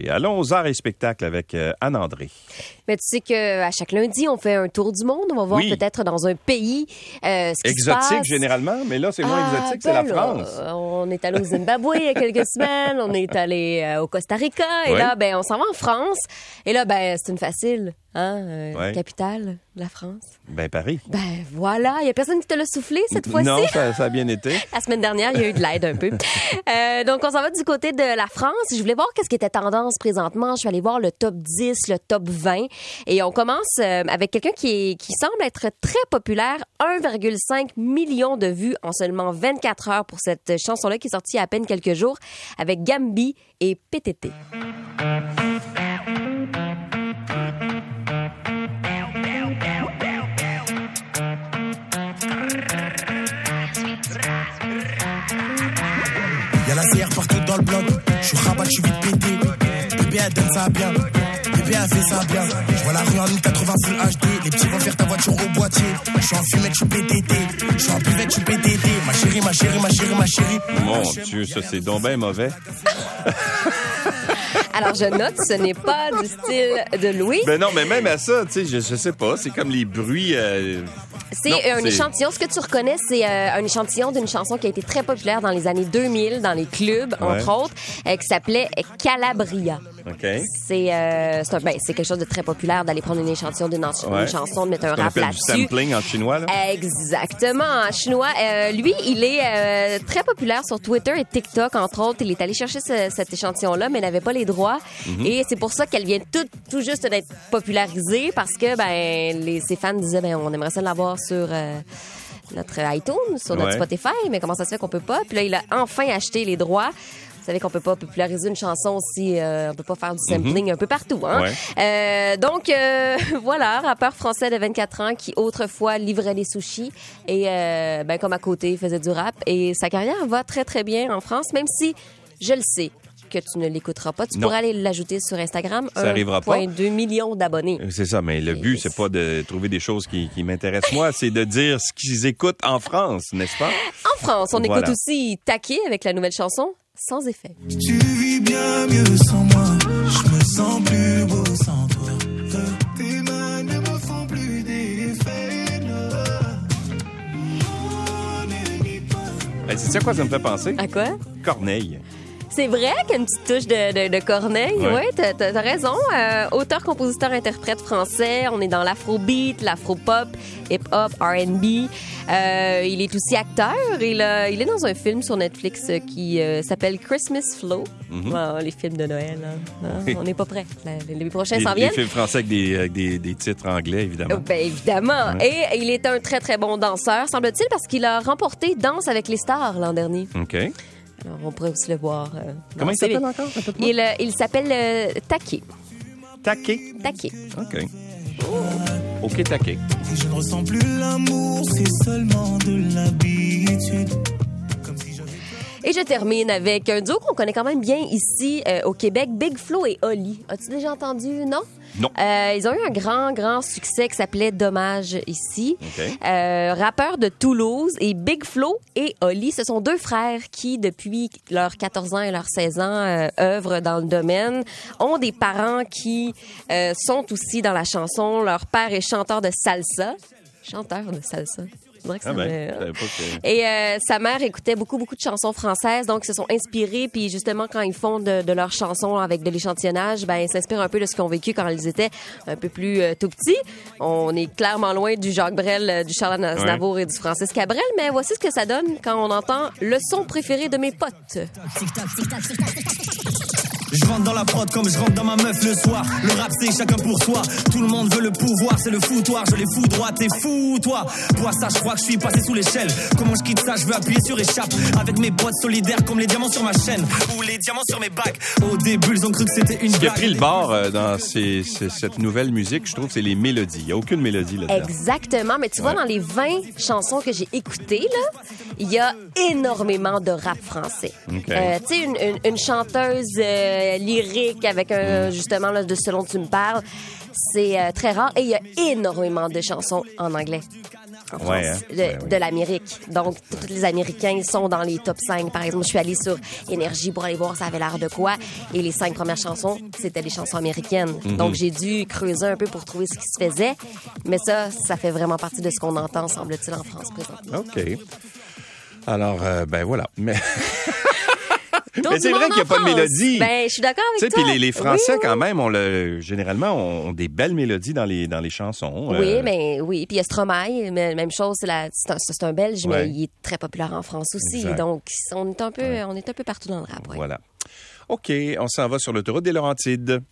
Et allons aux arts et spectacles avec euh, Anne-André. Mais tu sais qu'à chaque lundi, on fait un tour du monde. On va voir Oui. peut-être dans un pays euh, ce qui se Exotique passe. généralement, mais là, c'est moins Ah, exotique, c'est la ben là, France. On est allé au Zimbabwe il y a quelques semaines, on est allé euh, au Costa Rica, et là, ben, on s'en va en France. Et là, ben, c'est une facile, hein, euh, Ouais. capitale de la France. Ben, Paris. Ben voilà, il y a personne qui te l'a soufflé cette fois-ci. Non, ça, ça a bien été. La semaine dernière, il y a eu de l'aide un peu. Euh, donc, on s'en va du côté de la France. Je voulais voir qu'est-ce qui était tendance présentement. Je suis allée voir le top 10, le top 20. Et on commence euh, avec quelqu'un qui, est- qui semble être très populaire. 1,5 million de vues en seulement 24 heures pour cette chanson-là qui est sortie il y a à peine quelques jours avec Gambi et PTT. Y'a la CR partout dans le bloc. Je suis rabat, je suis vite pété. Bébé, elle donne ça bien. Bébé, elle fait ça bien. Je vois la rue en 1080 full HD. Les petits vont faire ta voiture au boîtier. Je suis en fumette, je suis PTT. Je suis en buvette, je suis PTT. Ma chérie, ma chérie, ma chérie, ma chérie. Mon Dieu, ça, c'est donc bien mauvais. Alors, je note, ce n'est pas du style de Louis. Ben non, mais même à ça, tu sais, je, je sais pas, c'est comme les bruits... euh, C'est un échantillon. Ce que tu reconnais, c'est euh, un échantillon d'une chanson qui a été très populaire dans les années 2000 dans les clubs, Ouais. entre autres, euh, qui s'appelait Calabria. C'est euh, ben, quelque chose de très populaire d'aller prendre un échantillon d'une Ouais. une chanson, de mettre un rap du là-dessus. sampling en chinois, là. Exactement, en chinois. Euh, lui, il est euh, très populaire sur Twitter et TikTok, entre autres. Il est allé chercher ce- cet échantillon-là, mais n'avait pas les droits. Mhm. Et c'est pour ça qu'elle vient tout, tout juste d'être popularisée, parce que ben, les, ses fans disaient, ben, on aimerait ça l'avoir sur... euh, notre iTunes, sur notre Ouais. Spotify, mais comment ça se fait qu'on peut pas? Puis là, il a enfin acheté les droits. Vous savez qu'on peut pas populariser une chanson si euh, on peut pas faire du sampling un peu partout. Hein? Mhm. Ouais. Euh, donc euh, voilà, rappeur français de 24 ans qui autrefois livrait des sushis et euh, ben comme à côté faisait du rap et sa carrière va très très bien en France, même si je le sais que tu ne l'écouteras pas. Tu Non. pourrais aller l'ajouter sur Instagram. Ça arrivera pas. 1,2 millions d'abonnés. C'est ça, mais le but, c'est pas de trouver des choses qui, qui m'intéressent moi, c'est de dire ce qu'ils écoutent en France, n'est-ce pas? En France, on Voilà. écoute aussi Taquet avec la nouvelle chanson Sans effet. Tu vis bien mieux sans moi. Je me sens plus beau sans toi. Tes mains ne me font plus d'effet. C'est ça quoi ça me fait penser? À quoi? Corneille. C'est vrai qu'il y a une petite touche de, de, de Corneille. Ouais. Oui, t'as, t'as- t'as raison. Euh, auteur, compositeur, interprète français. On est dans l'afrobeat, l'afropop, hip-hop, R&B. Euh, il est aussi acteur. Il, a- il est dans un film sur Netflix euh, qui euh, s'appelle Christmas Flow. Ah, les films de Noël. hein. Ah, on n'est pas prêts. Les, prochains s'en viennent. films français avec des, avec des, des titres anglais, évidemment. Ben évidemment. Et il est un très très bon danseur, semble-t-il, parce qu'il a remporté Danse avec les stars l'an dernier. OK. Alors on pourrait aussi le voir. euh, Comment il s'appelle encore? Il, euh, il s'appelle euh, Taquet. Taquet. Taquet. OK. OK, taquet. Si je ne ressens plus l'amour, c'est seulement de l'habitude. Et je termine avec un duo qu'on connaît quand même bien ici euh, au Québec, Big Flo et Oli. As-tu déjà entendu, non? Non. Euh, ils ont eu un grand, grand succès qui s'appelait Dommage ici. OK. Euh, rappeurs de Toulouse et Big Flo et Oli, ce sont deux frères qui, depuis leurs 14 ans et leurs 16 ans, œuvrent dans le domaine, ont des parents qui sont aussi dans la chanson. Leur père est chanteur de salsa. Chanteur de salsa. Que ça Ah ben, me- que- et euh, sa mère écoutait beaucoup, beaucoup de chansons françaises, donc ils se sont inspirés. Puis justement, quand ils font de, de leurs chansons avec de l'échantillonnage, ben ils s'inspirent un peu de ce qu'ils ont vécu quand ils étaient un peu plus euh, tout petits. On est clairement loin du Jacques Brel, euh, du Charles Aznavour et du Francis Cabrel, mais voici ce que ça donne quand on entend le son préféré de mes potes. Je rentre dans la prod comme je rentre dans ma meuf le soir. Le rap c'est chacun pour soi. Tout le monde veut le pouvoir, c'est le foutoir. Je les fous droit, t'es fou toi. Pour ça, je crois que je suis passé sous l'échelle. Comment je quitte ça, je veux appuyer sur échappe. Avec mes potes solidaires comme les diamants sur ma chaîne. Ou les diamants sur mes bacs. Au début, ils ont cru que c'était une Ce qui a pris le bord euh, dans ces- ces- cette nouvelle musique, je trouve, c'est les mélodies. Il n'y a aucune mélodie là-dedans. Exactement, mais tu vois, Ouais. dans les 20 chansons que j'ai écoutées, là, il y a énormément de rap français. Euh, tu sais, une, une- une chanteuse euh, lyrique avec un, justement, là, de ce dont tu me parles, c'est euh, très rare. Et il y a énormément de chansons en anglais. en Ouais, France, hein? de, Ouais, ouais. de l'Amérique. Donc, tous les Américains sont dans les top 5. Par exemple, je suis allée sur Énergie pour aller voir ça avait l'air de quoi. Et les cinq premières chansons, c'était des chansons américaines. Mhm. Donc, j'ai dû creuser un peu pour trouver ce qui se faisait. Mais ça, ça fait vraiment partie de ce qu'on entend, semble-t-il, en France présentement. OK. Alors, euh, ben voilà. Mais, mais c'est vrai qu'il n'y a pas de mélodie. Ben, je suis d'accord avec toi. puis les, les Français, Oui, quand oui. même, on le, généralement, ont, des belles mélodies dans les, dans les chansons. Oui, Euh, mais oui. Puis il y a Stromae, même chose, c'est un, un Belge, Ouais. mais il est très populaire en France aussi. Exact. Donc, on est un peu, on est un peu partout dans le rap. ouais. Voilà. OK, on s'en va sur l'autoroute des Laurentides.